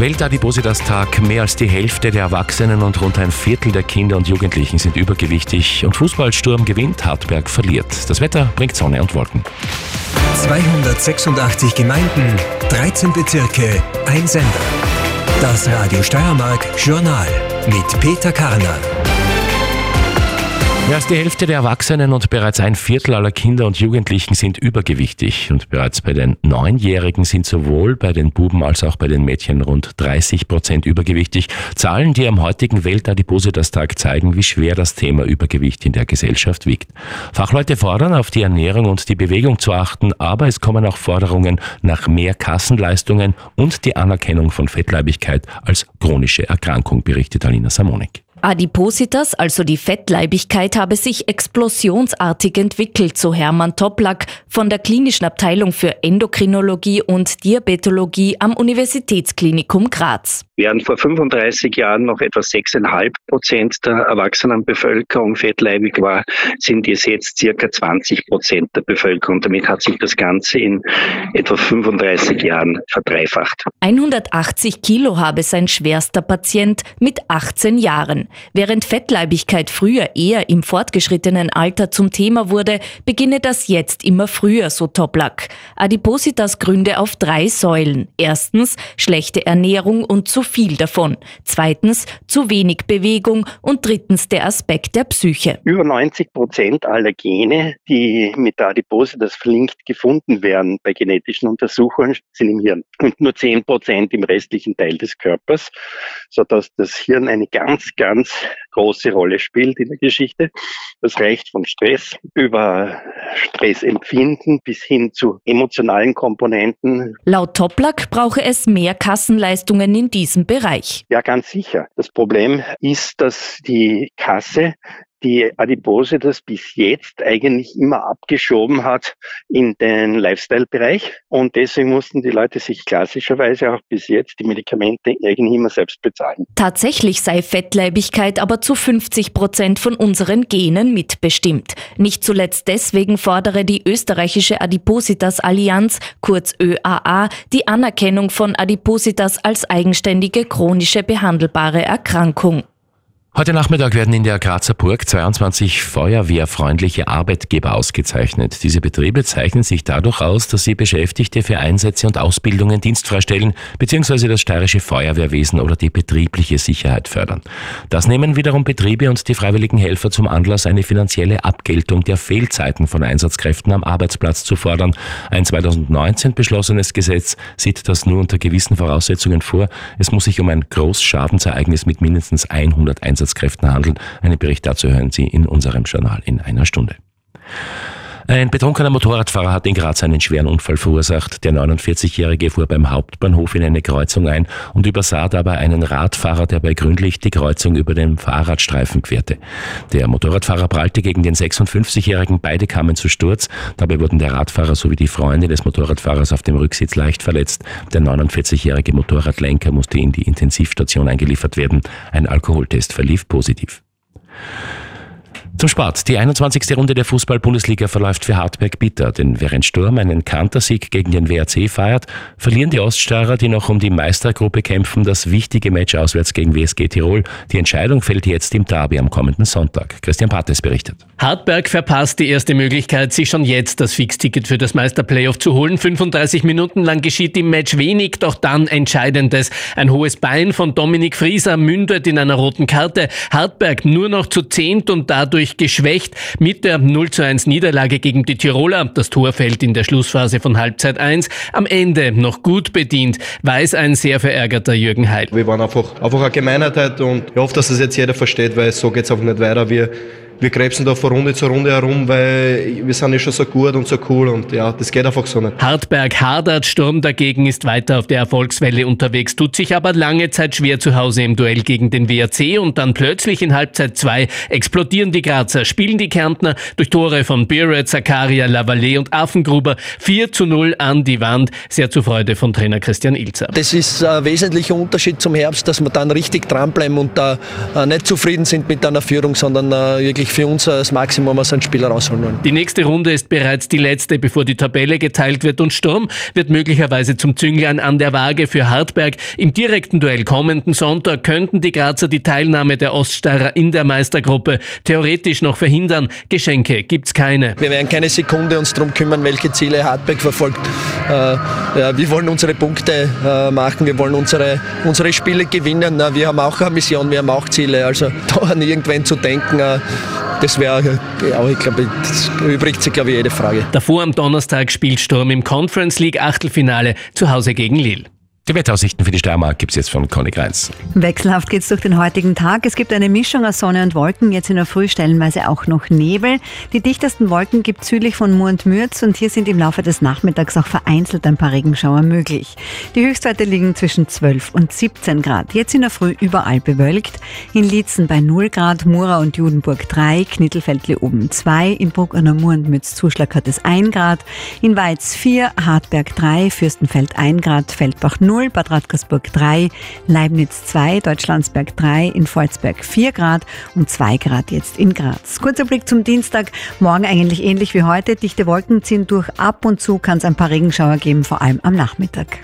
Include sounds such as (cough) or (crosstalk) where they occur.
Weltadipositas-Tag. Mehr als die Hälfte der Erwachsenen und rund ein Viertel der Kinder und Jugendlichen sind übergewichtig. Und Fußballsturm gewinnt, Hartberg verliert. Das Wetter bringt Sonne und Wolken. 286 Gemeinden, 13 Bezirke, ein Sender. Das Radio Steiermark Journal mit Peter Karner. Als die Hälfte der Erwachsenen und bereits ein Viertel aller Kinder und Jugendlichen sind übergewichtig. Und bereits bei den Neunjährigen sind sowohl bei den Buben als auch bei den Mädchen rund 30 Prozent übergewichtig. Zahlen, die am heutigen Weltadipositas-Tag zeigen, wie schwer das Thema Übergewicht in der Gesellschaft wiegt. Fachleute fordern, auf die Ernährung und die Bewegung zu achten, aber es kommen auch Forderungen nach mehr Kassenleistungen und die Anerkennung von Fettleibigkeit als chronische Erkrankung, berichtet Alina Samonik. Adipositas, also die Fettleibigkeit, habe sich explosionsartig entwickelt, so Hermann Toplak von der Klinischen Abteilung für Endokrinologie und Diabetologie am Universitätsklinikum Graz. Während vor 35 Jahren noch etwa 6,5 Prozent der Erwachsenenbevölkerung fettleibig war, sind es jetzt circa 20 Prozent der Bevölkerung. Damit hat sich das Ganze in etwa 35 Jahren verdreifacht. 180 Kilo habe sein schwerster Patient mit 18 Jahren. Während Fettleibigkeit früher eher im fortgeschrittenen Alter zum Thema wurde, beginne das jetzt immer früher, so Toplak. Adipositas gründe auf drei Säulen. Erstens schlechte Ernährung und zu viel davon. Zweitens zu wenig Bewegung und drittens der Aspekt der Psyche. Über 90 Prozent aller Gene, die mit der Adipositas verlinkt gefunden werden bei genetischen Untersuchungen, sind im Hirn und nur 10 Prozent im restlichen Teil des Körpers, sodass das Hirn eine ganz, ganz große Rolle spielt in der Geschichte. Das reicht von Stress über Stressempfinden bis hin zu emotionalen Komponenten. Laut Toplak brauche es mehr Kassenleistungen in diesem Bereich. Ja, ganz sicher. Das Problem ist, dass die Kasse die Adipose das bis jetzt eigentlich immer abgeschoben hat in den Lifestyle-Bereich. Und deswegen mussten die Leute sich klassischerweise auch bis jetzt die Medikamente irgendwie immer selbst bezahlen. Tatsächlich sei Fettleibigkeit aber zu 50 Prozent von unseren Genen mitbestimmt. Nicht zuletzt deswegen fordere die österreichische Adipositas Allianz, kurz ÖAA, die Anerkennung von Adipositas als eigenständige chronische behandelbare Erkrankung. Heute Nachmittag werden in der Grazer Burg 22 feuerwehrfreundliche Arbeitgeber ausgezeichnet. Diese Betriebe zeichnen sich dadurch aus, dass sie Beschäftigte für Einsätze und Ausbildungen dienstfrei stellen bzw. das steirische Feuerwehrwesen oder die betriebliche Sicherheit fördern. Das nehmen wiederum Betriebe und die freiwilligen Helfer zum Anlass, eine finanzielle Abgeltung der Fehlzeiten von Einsatzkräften am Arbeitsplatz zu fordern. Ein 2019 beschlossenes Gesetz sieht das nur unter gewissen Voraussetzungen vor. Es muss sich um ein Großschadensereignis mit mindestens 100 Einsatzkräften Einsatzkräften handeln. Einen Bericht dazu hören Sie in unserem Journal in einer Stunde. Ein betrunkener Motorradfahrer hat in Graz einen schweren Unfall verursacht. Der 49-Jährige fuhr beim Hauptbahnhof in eine Kreuzung ein und übersah dabei einen Radfahrer, der bei Grünlicht die Kreuzung über den Fahrradstreifen querte. Der Motorradfahrer prallte gegen den 56-Jährigen, beide kamen zu Sturz. Dabei wurden der Radfahrer sowie die Freunde des Motorradfahrers auf dem Rücksitz leicht verletzt. Der 49-jährige Motorradlenker musste in die Intensivstation eingeliefert werden. Ein Alkoholtest verlief positiv. Zum Sport. Die 21. Runde der Fußball-Bundesliga verläuft für Hartberg bitter, denn während Sturm einen Kantersieg gegen den WRC feiert, verlieren die Oststeirer, die noch um die Meistergruppe kämpfen, das wichtige Match auswärts gegen WSG Tirol. Die Entscheidung fällt jetzt im Derby am kommenden Sonntag. Christian Pattes berichtet. Hartberg verpasst die erste Möglichkeit, sich schon jetzt das Fixticket für das Meisterplayoff zu holen. 35 Minuten lang geschieht im Match wenig, doch dann Entscheidendes. Ein hohes Bein von Dominik Frieser mündet in einer roten Karte. Hartberg nur noch zu zehnt und dadurch dadurch geschwächt mit der 0 zu 1 Niederlage gegen die Tiroler. Das Tor fällt in der Schlussphase von Halbzeit 1. Am Ende noch gut bedient, weiß ein sehr verärgerter Jürgen Heil. Wir waren einfach, einfach eine Gemeinheit und ich hoffe, dass das jetzt jeder versteht, weil so geht es auch nicht weiter. Wir wir krebsen da von Runde zu Runde herum, weil wir sind ja schon so gut und so cool und ja, das geht einfach so nicht. Hartberg hadert, Sturm dagegen ist weiter auf der Erfolgswelle unterwegs, tut sich aber lange Zeit schwer zu Hause im Duell gegen den WRC und dann plötzlich in Halbzeit 2 explodieren die Grazer, spielen die Kärntner durch Tore von Biret, Zakaria, Lavallée und Affengruber 4 zu 0 an die Wand, sehr zur Freude von Trainer Christian Ilzer. Das ist ein wesentlicher Unterschied zum Herbst, dass wir dann richtig dranbleiben und da äh, nicht zufrieden sind mit einer Führung, sondern äh, wirklich wirklich für uns das Maximum aus einem Spiel rausholen wollen. Die nächste Runde ist bereits die letzte, bevor die Tabelle geteilt wird und Sturm wird möglicherweise zum Zünglein an der Waage für Hartberg. Im direkten Duell kommenden Sonntag könnten die Grazer die Teilnahme der Oststeirer in der Meistergruppe theoretisch noch verhindern. Geschenke gibt's keine. Wir werden keine Sekunde uns darum kümmern, welche Ziele Hartberg verfolgt. Äh, ja, wir wollen unsere Punkte äh, machen, wir wollen unsere, unsere Spiele gewinnen. Wir haben auch eine Mission, wir haben auch Ziele. Also (laughs) da an irgendwen zu denken, äh, das wäre, ja, ich glaube, das übrigt sich, glaube ich, jede Frage. Davor am Donnerstag spielt Sturm im Conference League Achtelfinale zu Hause gegen Lille. Die Wetteraussichten für die Steiermark gibt es jetzt von Conny Greins. Wechselhaft geht es durch den heutigen Tag. Es gibt eine Mischung aus Sonne und Wolken, jetzt in der Früh stellenweise auch noch Nebel. Die dichtesten Wolken gibt es südlich von Mur und Mürz und hier sind im Laufe des Nachmittags auch vereinzelt ein paar Regenschauer möglich. Die Höchstwerte liegen zwischen 12 und 17 Grad. Jetzt in der Früh überall bewölkt. In Lietzen bei 0 Grad, Mura und Judenburg 3, Knittelfeldle oben 2, in Bruck an der Mur und Mürz Zuschlag hat es 1 Grad, in Weiz 4, Hartberg 3, Fürstenfeld 1 Grad, Feldbach 0, 0, Bad Radkersburg 3, Leibniz 2, Deutschlandsberg 3, in Volzberg 4 Grad und 2 Grad jetzt in Graz. Kurzer Blick zum Dienstag. Morgen eigentlich ähnlich wie heute. Dichte Wolken ziehen durch. Ab und zu kann es ein paar Regenschauer geben, vor allem am Nachmittag.